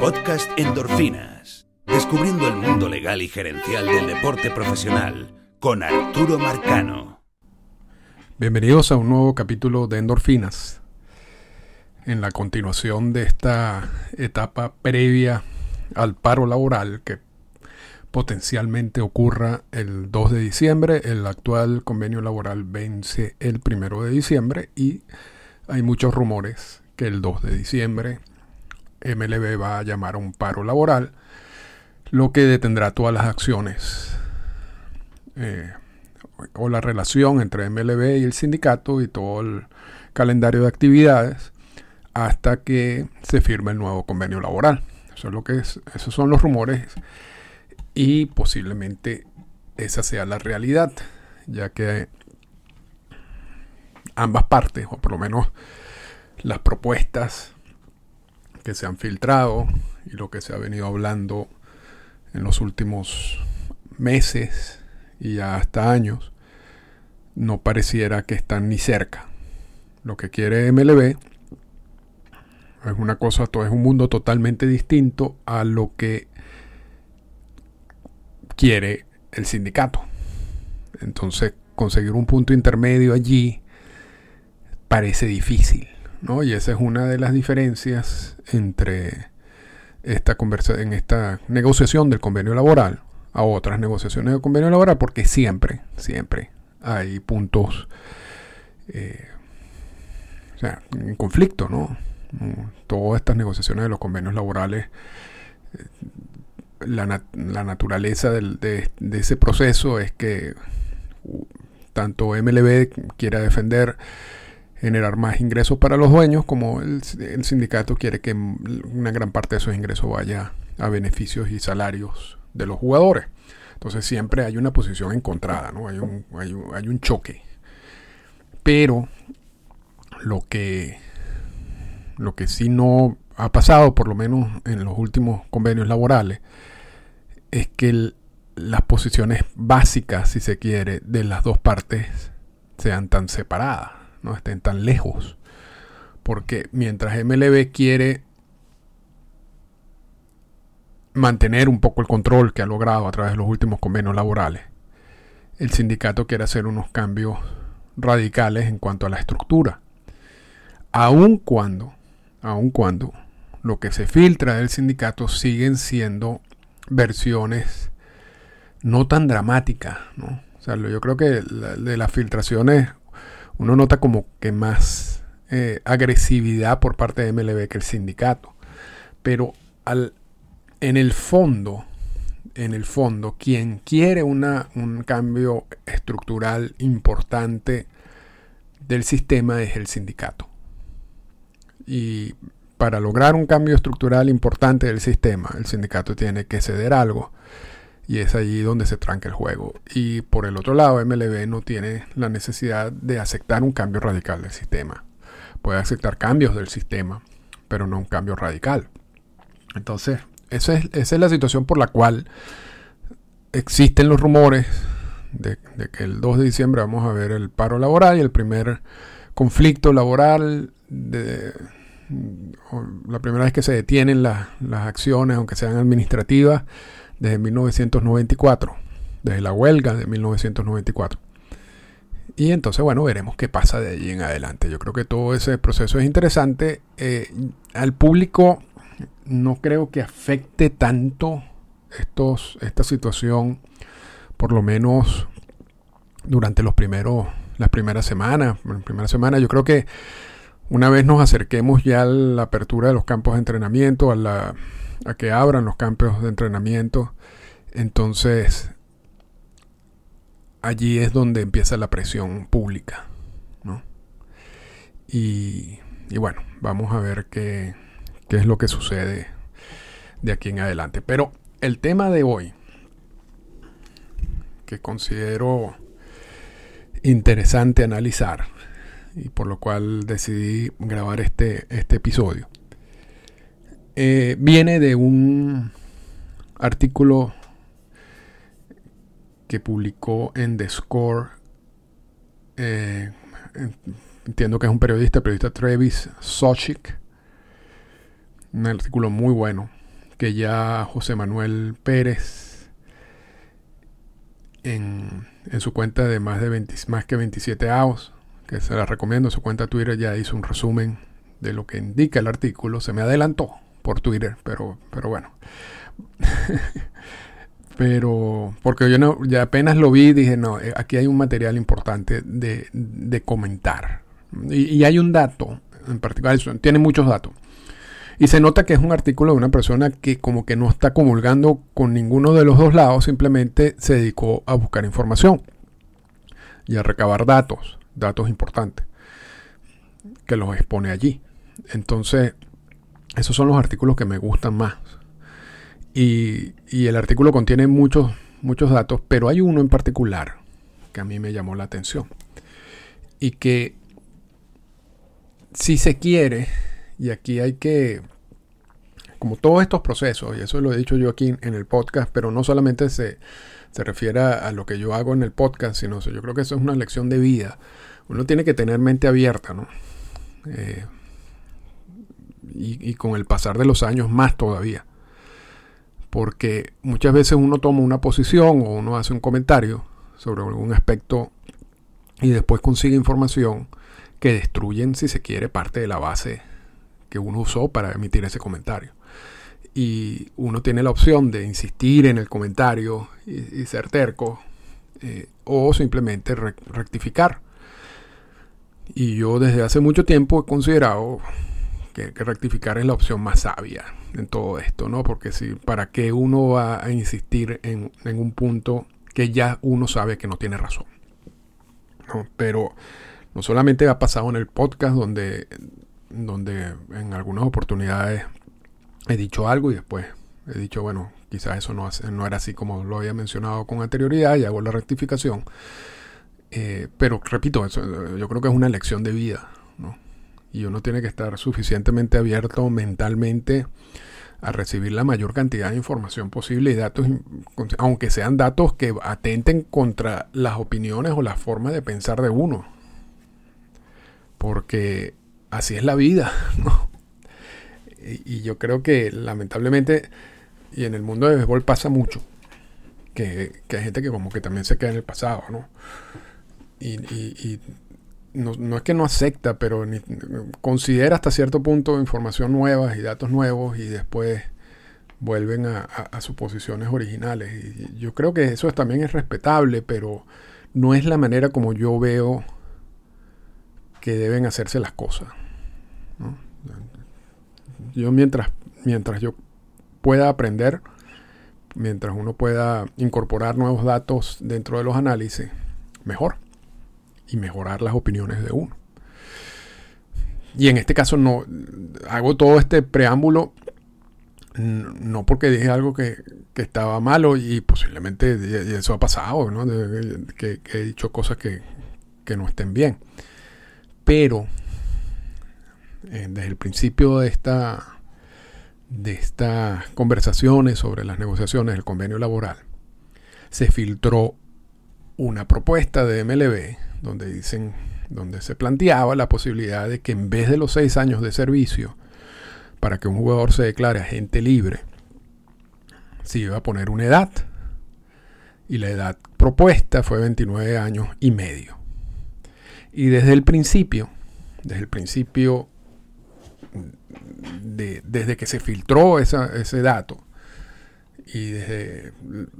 Podcast Endorfinas. Descubriendo el mundo legal y gerencial del deporte profesional con Arturo Marcano. Bienvenidos a un nuevo capítulo de Endorfinas. En la continuación de esta etapa previa al paro laboral que potencialmente ocurra el 2 de diciembre. El actual convenio laboral vence el 1 de diciembre y hay muchos rumores que el 2 de diciembre MLB va a llamar a un paro laboral, lo que detendrá todas las acciones eh, o la relación entre MLB y el sindicato y todo el calendario de actividades hasta que se firme el nuevo convenio laboral. Eso es lo que es, esos son los rumores y posiblemente esa sea la realidad, ya que ambas partes, o por lo menos las propuestas que se han filtrado y lo que se ha venido hablando en los últimos meses y hasta años, no pareciera que están ni cerca. Lo que quiere MLB es una cosa, es un mundo totalmente distinto a lo que quiere el sindicato. Entonces, conseguir un punto intermedio allí parece difícil, ¿no? Y esa es una de las diferencias entre esta conversa en esta negociación del convenio laboral a otras negociaciones del convenio laboral, porque siempre, siempre hay puntos eh, o sea, en conflicto, ¿no? Todas estas negociaciones de los convenios laborales eh, la, naturaleza de, ese proceso es que tanto MLB quiera defender generar más ingresos para los dueños, como el, sindicato quiere que una gran parte de esos ingresos vaya a beneficios y salarios de los jugadores. Entonces siempre hay una posición encontrada, ¿no? hay, un, hay, un, hay un choque. Pero lo que, lo que sí no ha pasado, por lo menos en los últimos convenios laborales, es que las posiciones básicas, si se quiere, de las dos partes sean tan separadas, no estén tan lejos. Porque mientras MLB quiere mantener un poco el control que ha logrado a través de los últimos convenios laborales, el sindicato quiere hacer unos cambios radicales en cuanto a la estructura. Aun cuando, aun cuando lo que se filtra del sindicato siguen siendo versiones no tan dramáticas, ¿no? O sea, yo creo que de las filtraciones uno nota como que más eh, agresividad por parte de MLB que el sindicato. Pero al, en el fondo, en el fondo, quien quiere una, un cambio estructural importante del sistema es el sindicato. Y para lograr un cambio estructural importante del sistema, el sindicato tiene que ceder algo. Y es allí donde se tranca el juego. Y por el otro lado, MLB no tiene la necesidad de aceptar un cambio radical del sistema. Puede aceptar cambios del sistema, pero no un cambio radical. Entonces, esa es, esa es la situación por la cual existen los rumores de, que el 2 de diciembre vamos a ver el paro laboral y el primer conflicto laboral de, la primera vez que se detienen las acciones, aunque sean administrativas, desde 1994, desde la huelga de 1994. Y entonces, bueno, veremos qué pasa de allí en adelante. Yo creo que todo ese proceso es interesante. Eh, al público no creo que afecte tanto esta situación, por lo menos durante los primeros, las primeras semanas. En primera yo creo que una vez nos acerquemos ya a la apertura de los campos de entrenamiento, a, la, a que abran los campos de entrenamiento, entonces allí es donde empieza la presión pública. ¿no? Y, y, bueno, vamos a ver qué, qué es lo que sucede de aquí en adelante. Pero el tema de hoy, que considero interesante analizar, y por lo cual decidí grabar este, este episodio. Eh, viene de un artículo que publicó en The Score. Eh, entiendo que es un periodista, periodista Travis Sochik. Un artículo muy bueno, que ya José Manuel Pérez en, su cuenta de más de 20, más que 27 avos, que se la recomiendo, su cuenta Twitter ya hizo un resumen de lo que indica el artículo, se me adelantó por Twitter, pero, pero bueno. pero porque yo no, ya apenas lo vi, dije, no, eh, aquí hay un material importante de, comentar. Y, hay un dato en particular, tiene muchos datos. Y se nota que es un artículo de una persona que como que no está comulgando con ninguno de los dos lados, simplemente se dedicó a buscar información y a recabar datos, datos importantes, que los expone allí. Entonces, esos son los artículos que me gustan más. Y, el artículo contiene muchos, muchos datos, pero hay uno en particular que a mí me llamó la atención. Y que si se quiere, y aquí hay que, como todos estos procesos, y eso lo he dicho yo aquí en el podcast, pero no solamente se, se refiere a, lo que yo hago en el podcast, sino yo creo que eso es una lección de vida. Uno tiene que tener mente abierta, ¿no? Eh, y, con el pasar de los años más todavía. Porque muchas veces uno toma una posición o uno hace un comentario sobre algún aspecto y después consigue información que destruyen, si se quiere, parte de la base que uno usó para emitir ese comentario. Y uno tiene la opción de insistir en el comentario y, ser terco eh, o simplemente rectificar. Y yo desde hace mucho tiempo he considerado que, rectificar es la opción más sabia en todo esto, ¿no? Porque si, ¿para qué uno va a insistir en, un punto que ya uno sabe que no tiene razón? Pero no solamente ha pasado en el podcast donde, donde en algunas oportunidades he dicho algo y después he dicho, bueno, quizás eso no, no era así como lo había mencionado con anterioridad y hago la rectificación. Eh, pero repito, yo creo que es una lección de vida, ¿no? Y uno tiene que estar suficientemente abierto mentalmente a recibir la mayor cantidad de información posible y datos, aunque sean datos que atenten contra las opiniones o la forma de pensar de uno. Porque así es la vida. Y, yo creo que lamentablemente, y en el mundo de béisbol pasa mucho, que, hay gente que como que también se queda en el pasado, ¿no? y no, es que no acepta, pero considera hasta cierto punto información nueva y datos nuevos y después vuelven a, sus posiciones originales. Y yo creo que eso también es respetable, pero no es la manera como yo veo que deben hacerse las cosas. Yo mientras, mientras yo pueda aprender, mientras uno pueda incorporar nuevos datos dentro de los análisis, mejor y mejorar las opiniones de uno. Y en este caso no hago todo este preámbulo no porque dije algo que, estaba malo y posiblemente eso ha pasado, ¿no? que, he dicho cosas que, no estén bien. Pero eh, desde el principio de esta de estas conversaciones sobre las negociaciones del convenio laboral se filtró una propuesta de MLB donde dicen, donde se planteaba la posibilidad de que en vez de los seis años de servicio, para que un jugador se declare agente libre, se iba a poner una edad. Y la edad propuesta fue 29 años y medio. Y desde el principio, desde el principio, desde que se filtró ese dato, y desde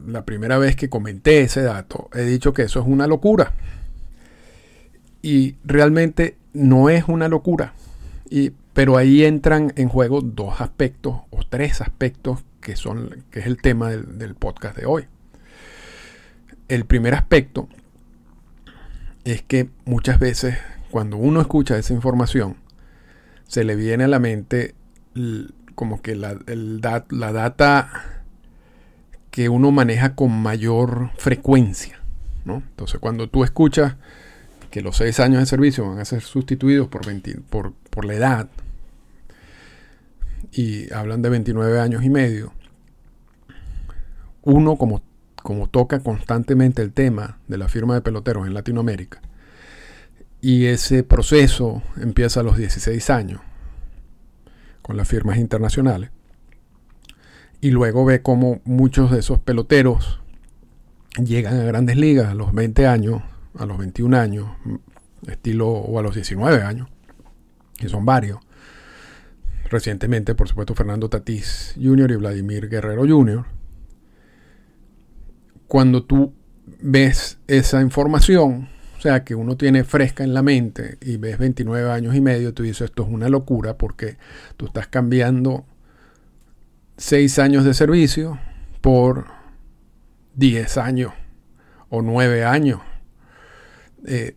la primera vez que comenté ese dato, he dicho que eso es una locura. Y realmente no es una locura. Y, pero ahí entran en juego dos aspectos o tres aspectos que, son, que es el tema del, podcast de hoy. El primer aspecto es que muchas veces cuando uno escucha esa información, se le viene a la mente como que la, la data que uno maneja con mayor frecuencia. ¿no? Entonces cuando tú escuchas que los seis años de servicio van a ser sustituidos por, por, la edad y hablan de 29 años y medio, uno como, como toca constantemente el tema de la firma de peloteros en Latinoamérica, y ese proceso empieza a los 16 años con las firmas internacionales, y luego ve cómo muchos de esos peloteros llegan a grandes ligas a los 20 años, a los 21 años, estilo o a los 19 años, que son varios. Recientemente, por supuesto, Fernando Tatís Jr. y Vladimir Guerrero Jr. Cuando tú ves esa información, o sea, que uno tiene fresca en la mente y ves 29 años y medio, tú dices, esto es una locura porque tú estás cambiando 6 años de servicio por 10 años o 9 años. Eh,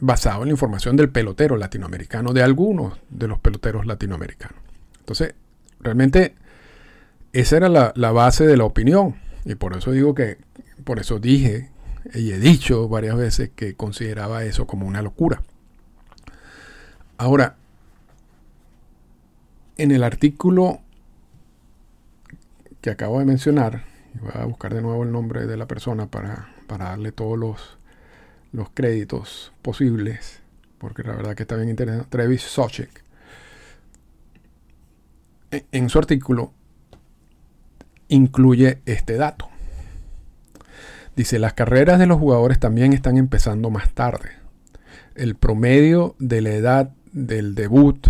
basado en la información del pelotero latinoamericano, de algunos de los peloteros latinoamericanos. Entonces, realmente esa era la, la base de la opinión. Y por eso digo que, por eso dije y he dicho varias veces que consideraba eso como una locura. Ahora, en el artículo que acabo de mencionar, voy a buscar de nuevo el nombre de la persona para, darle todos los, los créditos posibles, porque la verdad que está bien interesante. Travis Sochek. en su artículo incluye este dato. Dice, las carreras de los jugadores también están empezando más tarde. El promedio de la edad del debut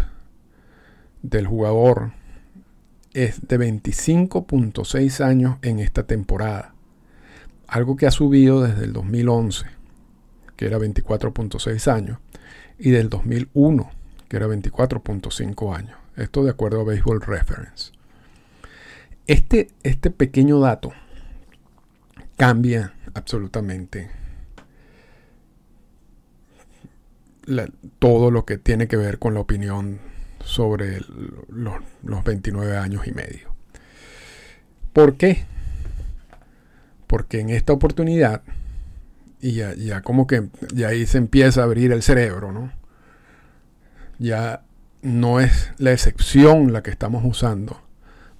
del jugador es de 25.6 años en esta temporada. Algo que ha subido desde el 2011, que era 24.6 años, y del 2001, que era 24.5 años. Esto de acuerdo a Baseball Reference. Este, este pequeño dato cambia absolutamente todo lo que tiene que ver con la opinión sobre los, 29 años y medio. ¿Por qué? Porque en esta oportunidad, y ya, ya, como que ya ahí se empieza a abrir el cerebro, ¿no? Ya no es la excepción la que estamos usando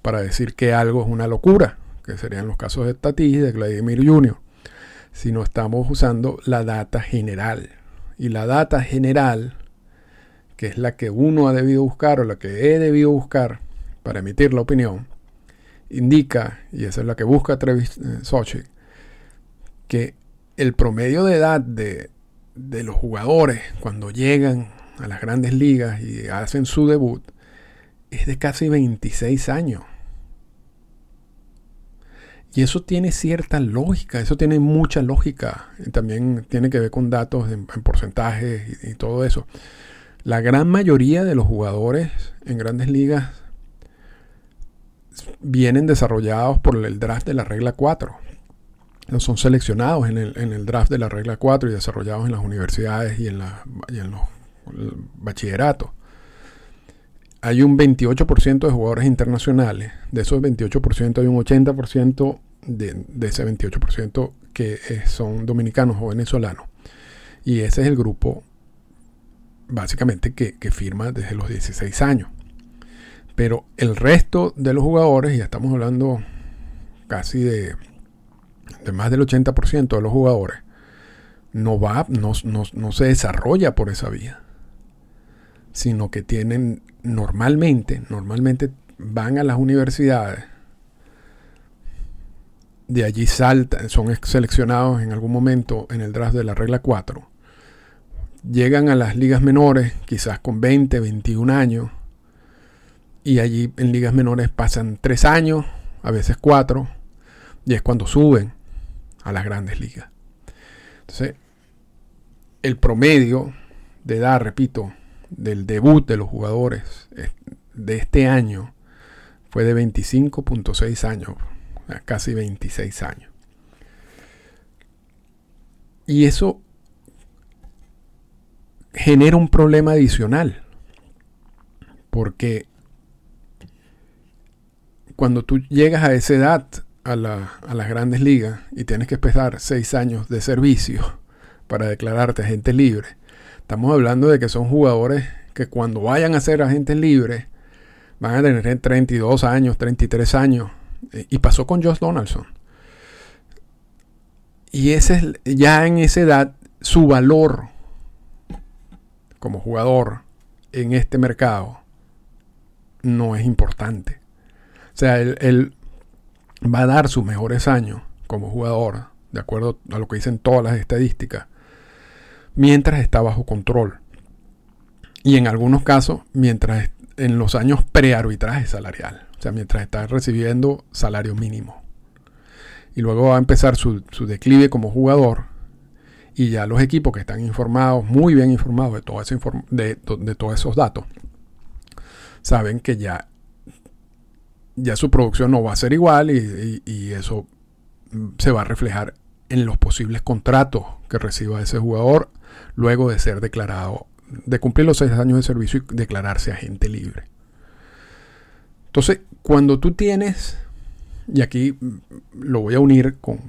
para decir que algo es una locura, que serían los casos de Tati y de Vladimir Jr., sino estamos usando la data general. Y la data general, que es la que uno ha debido buscar o la que he debido buscar para emitir la opinión, indica, y esa es la que busca Travis eh, Sochi, que el promedio de edad de, de los jugadores cuando llegan a las grandes ligas y hacen su debut es de casi 26 años. Y eso tiene cierta lógica, eso tiene mucha lógica. Y también tiene que ver con datos en, porcentajes y, todo eso. La gran mayoría de los jugadores en grandes ligas vienen desarrollados por el draft de la regla 4. Son seleccionados en el, draft de la regla 4 y desarrollados en las universidades y en, la, y en los bachilleratos hay un 28% de jugadores internacionales. De esos 28% hay un 80% de, ese 28% que eh, son dominicanos o venezolanos. Y ese es el grupo básicamente que, firma desde los 16 años. Pero el resto de los jugadores, ya estamos hablando casi de, de más del 80% de los jugadores, no va, no, no se desarrolla por esa vía sino que tienen normalmente, normalmente van a las universidades, de allí saltan, son seleccionados en algún momento en el draft de la regla 4, llegan a las ligas menores, quizás con 20, 21 años, y allí en ligas menores pasan 3 años, a veces 4, y es cuando suben a las grandes ligas. Entonces, el promedio de edad, repito, del debut de los jugadores de este año fue de 25.6 años, casi 26 años. Y eso genera un problema adicional, porque cuando tú llegas a esa edad a, las grandes ligas y tienes que empezar 6 años de servicio para declararte agente libre, Estamos hablando de que son jugadores que cuando vayan a ser agentes libres van a tener 32 años, 33 años. Eh, y pasó con Josh Donaldson. Y ese es ya en esa edad su valor como jugador en este mercado no es importante. O sea, él, va a dar sus mejores años como jugador, de acuerdo a lo que dicen todas las estadísticas, mientras está bajo control. Y en algunos casos, mientras en los años pre-arbitraje salarial, o sea, mientras está recibiendo salario mínimo. Y luego va a empezar su, declive como jugador. Y ya los equipos que están informados, muy bien informados de, de, de todos esos datos, saben que ya, ya su producción no va a ser igual y, eso se va a reflejar en los posibles contratos que reciba ese jugador luego de ser declarado, de cumplir los seis años de servicio y declararse agente libre. Entonces, cuando tú tienes, y aquí lo voy a unir con,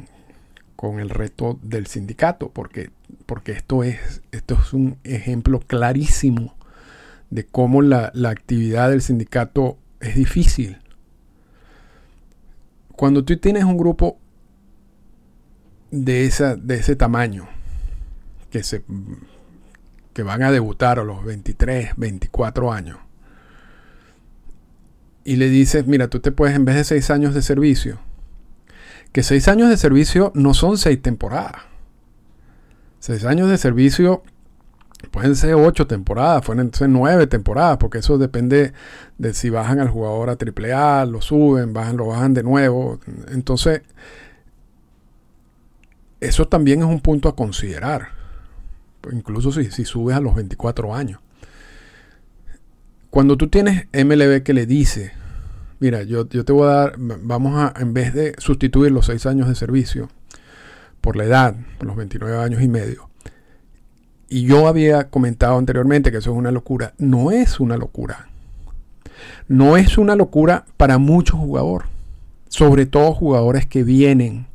con el reto del sindicato, porque, porque esto, es, esto es un ejemplo clarísimo de cómo la, actividad del sindicato es difícil. Cuando tú tienes un grupo de, esa, de ese tamaño, que, se, que van a debutar a los 23, 24 años, y le dices, mira, tú te puedes, en vez de 6 años de servicio, que 6 años de servicio no son 6 temporadas. 6 años de servicio Pueden ser ocho temporadas, pueden ser nueve temporadas, porque eso depende de si bajan al jugador a AAA, lo suben, bajan, lo bajan de nuevo. Entonces, eso también es un punto a considerar. Incluso si, si subes a los 24 años. Cuando tú tienes MLB que le dice, mira, yo, yo te voy a dar, vamos a, en vez de sustituir los seis años de servicio por la edad, por los 29 años y medio, y yo había comentado anteriormente que eso es una locura. No es una locura. No es una locura para muchos jugadores. Sobre todo jugadores que vienen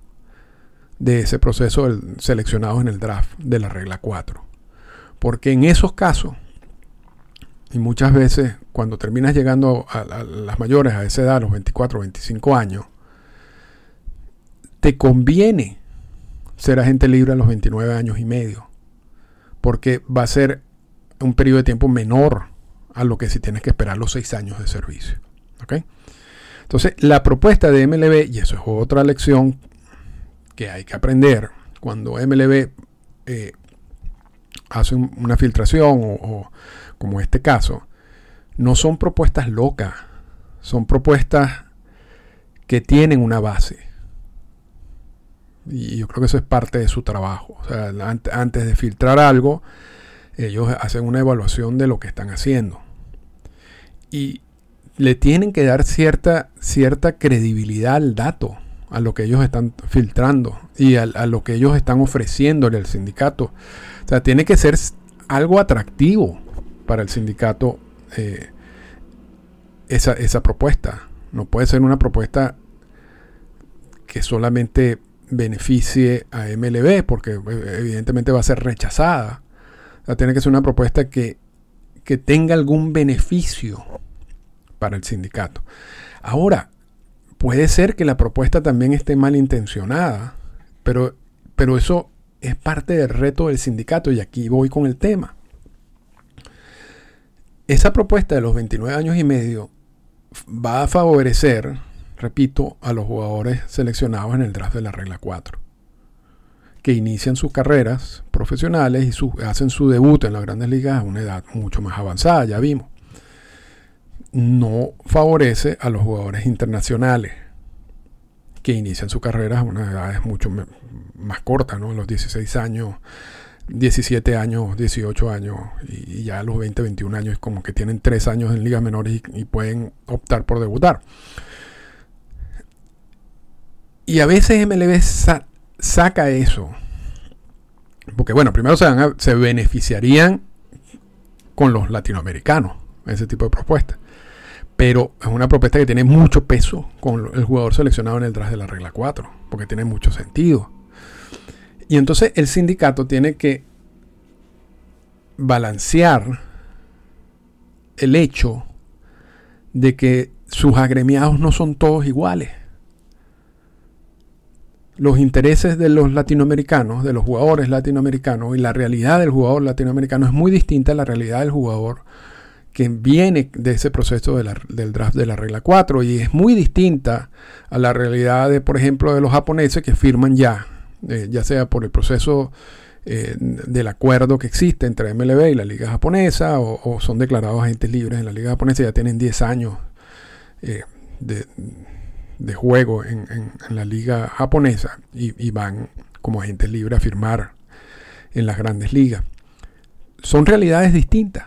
de ese proceso seleccionados en el draft de la regla 4. Porque en esos casos, y muchas veces cuando terminas llegando a, las mayores, a esa edad, a los 24, 25 años, te conviene ser agente libre a los 29 años y medio porque va a ser un periodo de tiempo menor a lo que si tienes que esperar los seis años de servicio. Entonces, la propuesta de MLB, y eso es otra lección que hay que aprender, cuando MLB eh, hace una filtración o, como este caso, no son propuestas locas, son propuestas que tienen una base. Y yo creo que eso es parte de su trabajo. O sea, antes de filtrar algo, ellos hacen una evaluación de lo que están haciendo. Y le tienen que dar cierta, cierta credibilidad al dato, a lo que ellos están filtrando y a, lo que ellos están ofreciéndole al sindicato. O sea, tiene que ser algo atractivo para el sindicato eh, esa, esa propuesta. No puede ser una propuesta que solamente beneficie a MLB, porque eh, evidentemente va a ser rechazada. tiene que ser una propuesta que, que tenga algún beneficio para el sindicato. Ahora, puede ser que la propuesta también esté malintencionada, pero, pero eso es parte del reto del sindicato y aquí voy con el tema. Esa propuesta de los 29 años y medio va a favorecer repito, a los jugadores seleccionados en el draft de la regla 4, que inician sus carreras profesionales y hacen su debut en las grandes ligas a una edad mucho más avanzada, ya vimos. No favorece a los jugadores internacionales que inician su carrera a una edad mucho más corta, ¿no? los 16 años, 17 años, 18 años y, ya a los 20, 21 años como que tienen 3 años en ligas menores y pueden optar por debutar. Y a veces MLB saca eso. Porque bueno, primero se, se beneficiarían con los latinoamericanos, ese tipo de propuestas. Pero es una propuesta que tiene mucho peso con el jugador seleccionado en el de la regla 4, porque tiene mucho sentido. Y entonces el sindicato tiene que balancear el hecho de que sus agremiados no son todos iguales los intereses de los latinoamericanos, de los jugadores latinoamericanos y la realidad del jugador latinoamericano es muy distinta a la realidad del jugador que viene de ese proceso del draft de la regla 4 y es muy distinta a la realidad de, por ejemplo, de los japoneses que firman ya, eh, ya sea por el proceso eh, del acuerdo que existe entre MLB y la liga japonesa o, son declarados agentes libres en la liga japonesa, ya tienen 10 años eh, de, juego en, la liga japonesa y, y van como agentes libres a firmar en las grandes ligas. Son realidades distintas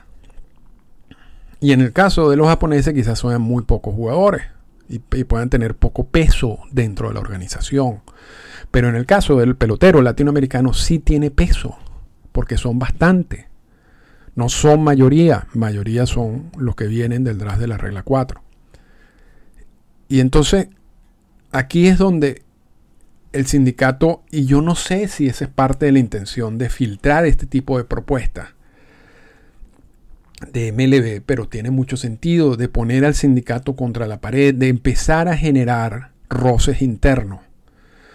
y en el caso de los japoneses quizás son muy pocos jugadores y, puedan tener poco peso dentro de la organización. Pero en el caso del pelotero latinoamericano sí tiene peso, porque son bastante. No son mayoría, mayoría son los que vienen del draft de la regla 4. Y entonces, aquí es donde el sindicato, y yo no sé si esa es parte de la intención de filtrar este tipo de propuestas, de MLB, pero tiene mucho sentido de poner al sindicato contra la pared, de empezar a generar roces internos.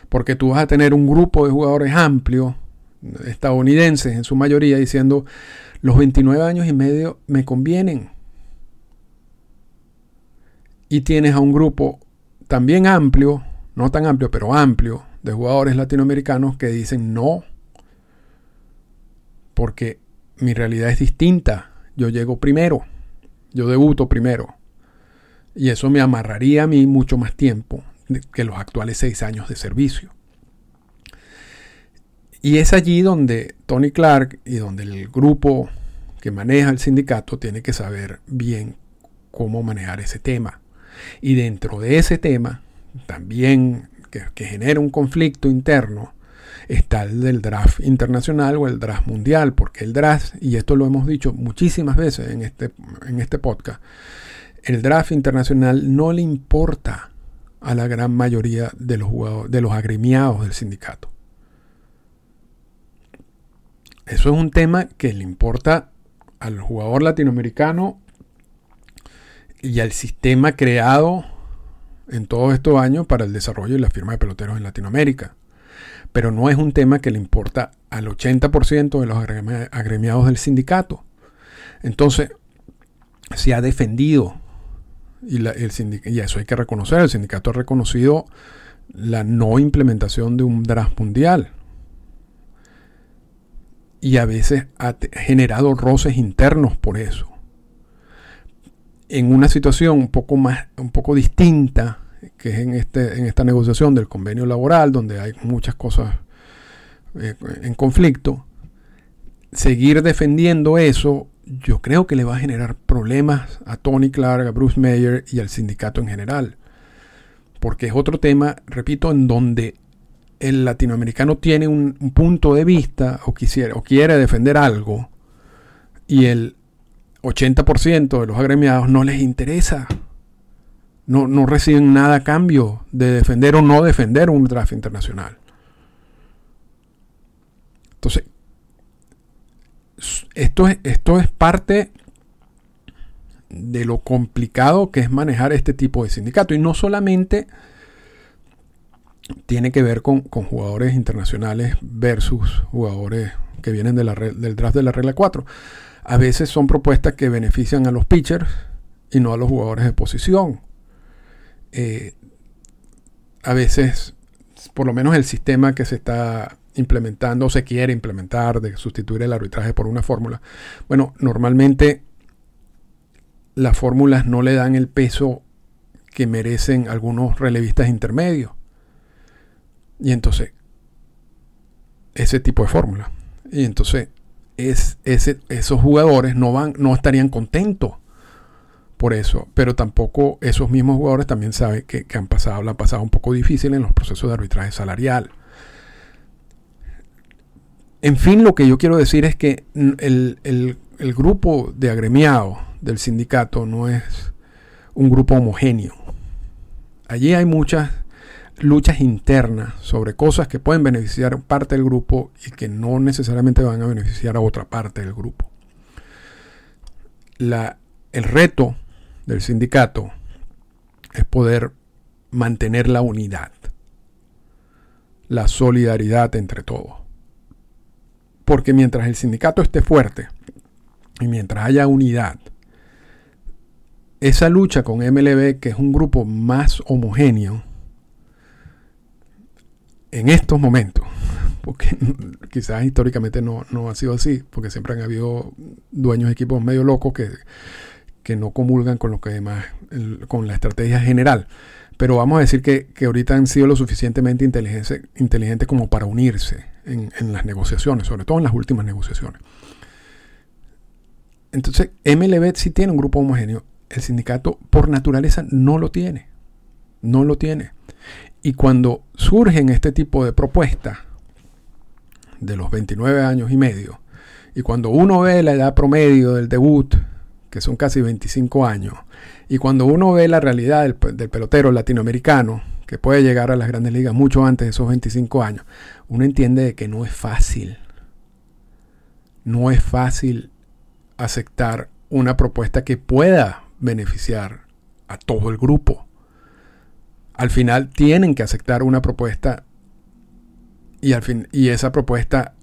Porque tú vas a tener un grupo de jugadores amplio, estadounidenses en su mayoría, diciendo, los 29 años y medio me convienen. Y tienes a un grupo también amplio, no tan amplio, pero amplio, de jugadores latinoamericanos que dicen no, porque mi realidad es distinta yo llego primero, yo debuto primero. Y eso me amarraría a mí mucho más tiempo que los actuales seis años de servicio. Y es allí donde Tony Clark y donde el grupo que maneja el sindicato tiene que saber bien cómo manejar ese tema. Y dentro de ese tema, también que, genera un conflicto interno, está el del draft internacional o el draft mundial, porque el draft, y esto lo hemos dicho muchísimas veces en este, en este podcast, el draft internacional no le importa a la gran mayoría de los, jugadores, de los agremiados del sindicato. Eso es un tema que le importa al jugador latinoamericano y al sistema creado en todos estos años para el desarrollo y la firma de peloteros en Latinoamérica pero no es un tema que le importa al 80% de los agremiados del sindicato. Entonces, se ha defendido, y, y eso hay que reconocer, el sindicato ha reconocido la no implementación de un draft mundial. Y a veces ha generado roces internos por eso. En una situación un poco más, un poco distinta que es en, este, en esta negociación del convenio laboral, donde hay muchas cosas eh, en conflicto, seguir defendiendo eso, yo creo que le va a generar problemas a Tony Clark, a Bruce Mayer y al sindicato en general. Porque es otro tema, repito, en donde el latinoamericano tiene un, un punto de vista o, quisiera, o quiere defender algo y el 80% de los agremiados no les interesa no, reciben nada a cambio de defender o no defender un draft internacional. Entonces, esto es, esto es parte de lo complicado que es manejar este tipo de sindicato. Y no solamente tiene que ver con, jugadores internacionales versus jugadores que vienen de la, del draft de la regla 4. A veces son propuestas que benefician a los pitchers y no a los jugadores de posición. Eh, a veces, por lo menos el sistema que se está implementando o se quiere implementar de sustituir el arbitraje por una fórmula, bueno, normalmente las fórmulas no le dan el peso que merecen algunos relevistas intermedios. Y entonces, ese tipo de fórmula. Y entonces, es, esos jugadores no, van, no estarían contentos por eso, pero tampoco esos mismos jugadores también saben que, han pasado, la han pasado un poco difícil en los procesos de arbitraje salarial. En fin, lo que yo quiero decir es que el, el grupo de agremiados del sindicato no es un grupo homogéneo. Allí hay muchas luchas internas sobre cosas que pueden beneficiar parte del grupo y que no necesariamente van a beneficiar a otra parte del grupo. El reto del sindicato es poder mantener la unidad, la solidaridad entre todos. Porque mientras el sindicato esté fuerte y mientras haya unidad, esa lucha con MLB, que es un grupo más homogéneo, en estos momentos, porque quizás históricamente no, ha sido así, porque siempre han habido dueños de equipos medio locos que, que no comulgan con lo que demás, con la estrategia general. Pero vamos a decir que, ahorita han sido lo suficientemente inteligentes como para unirse en, en, las negociaciones, sobre todo en las últimas negociaciones. Entonces, MLB sí tiene un grupo homogéneo. El sindicato, por naturaleza, no lo tiene. No lo tiene. Y cuando surgen este tipo de propuestas de los 29 años y medio, y cuando uno ve la edad promedio del debut, que son casi 25 años, y cuando uno ve la realidad del, pelotero latinoamericano, que puede llegar a las grandes ligas mucho antes de esos 25 años, uno entiende que no es fácil. No es fácil aceptar una propuesta que pueda beneficiar a todo el grupo. Al final tienen que aceptar una propuesta y, al fin, y esa propuesta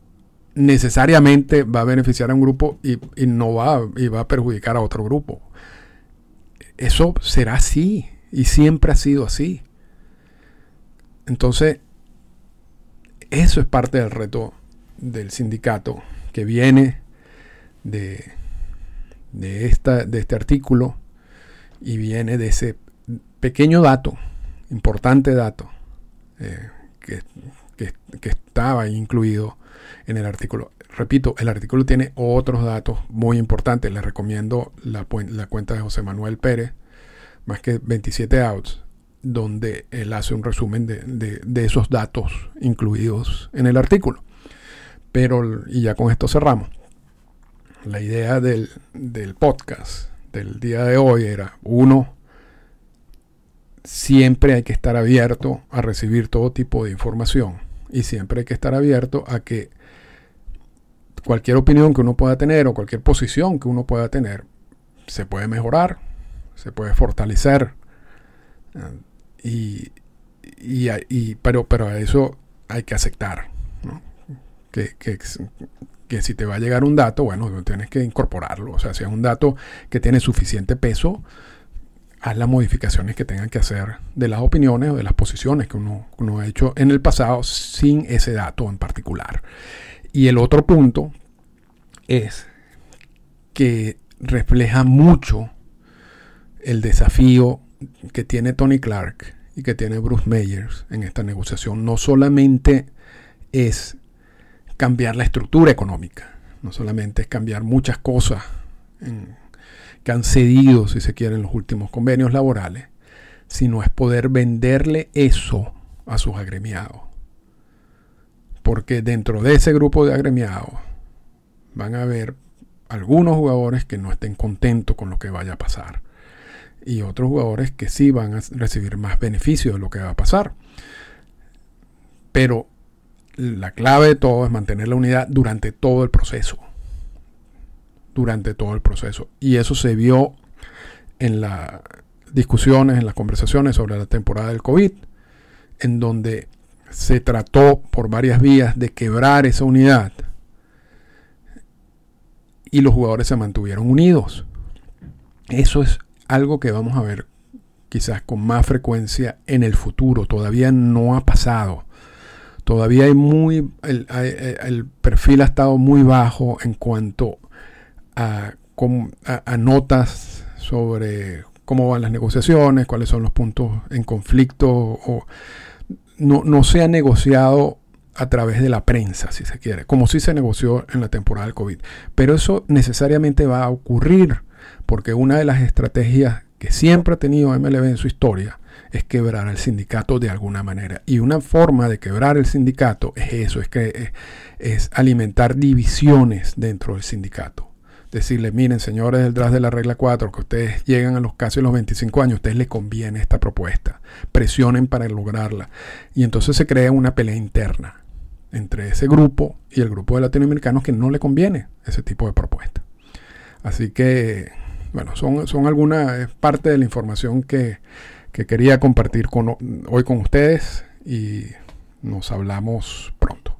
necesariamente va a beneficiar a un grupo y, y no va, y va a perjudicar a otro grupo eso será así y siempre ha sido así. Entonces, eso es parte del reto del sindicato que viene de, de, esta, de este artículo y viene de ese pequeño dato, importante dato, eh, que, que, estaba incluido en el artículo. Repito, el artículo tiene otros datos muy importantes. Les recomiendo la, cuenta de José Manuel Pérez, más que 27 outs, donde él hace un resumen de, esos datos incluidos en el artículo. Pero, y ya con esto cerramos. La idea del, del podcast del día de hoy era, uno, siempre hay que estar abierto a recibir todo tipo de información y siempre hay que estar abierto a que cualquier opinión que uno pueda tener o cualquier posición que uno pueda tener se puede mejorar, se puede fortalecer. Y, y, pero, pero a eso hay que aceptar. Que, que, si te va a llegar un dato, bueno, tienes que incorporarlo. O sea, si es un dato que tiene suficiente peso, haz las modificaciones que tengan que hacer de las opiniones o de las posiciones que uno, ha hecho en el pasado sin ese dato en particular. Y el otro punto es que refleja mucho el desafío que tiene Tony Clark y que tiene Bruce Meyers en esta negociación. No solamente es cambiar la estructura económica, no solamente es cambiar muchas cosas han cedido, si se quiere, en los últimos convenios laborales, sino es poder venderle eso a sus agremiados. Porque dentro de ese grupo de agremiados van a haber algunos jugadores que no estén contentos con lo que vaya a pasar. Y otros jugadores que sí van a recibir más beneficio de lo que va a pasar. Pero la clave de todo es mantener la unidad durante todo el proceso. Durante todo el proceso. Y eso se vio en las discusiones, en las conversaciones sobre la temporada del COVID, en donde se trató por varias vías de quebrar esa unidad y los jugadores se mantuvieron unidos. Eso es algo que vamos a ver quizás con más frecuencia en el futuro. Todavía no ha pasado. Todavía hay muy. El, perfil ha estado muy bajo en cuanto a, notas sobre cómo van las negociaciones, cuáles son los puntos en conflicto. O, no, no se ha negociado a través de la prensa, si se quiere, como si se negoció en la temporada del COVID. Pero eso necesariamente va a ocurrir, porque una de las estrategias que siempre ha tenido MLB en su historia es quebrar al sindicato de alguna manera. Y una forma de quebrar el sindicato es eso, es que es, alimentar divisiones dentro del sindicato decirle, miren, señores del draft de la regla 4, que ustedes llegan a los casi los 25 años, a ustedes les conviene esta propuesta, presionen para lograrla. Y entonces se crea una pelea interna entre ese grupo y el grupo de latinoamericanos que no le conviene ese tipo de propuesta. Así que, bueno, son, son algunas, parte de la información que, que quería compartir con, hoy con ustedes y nos hablamos pronto.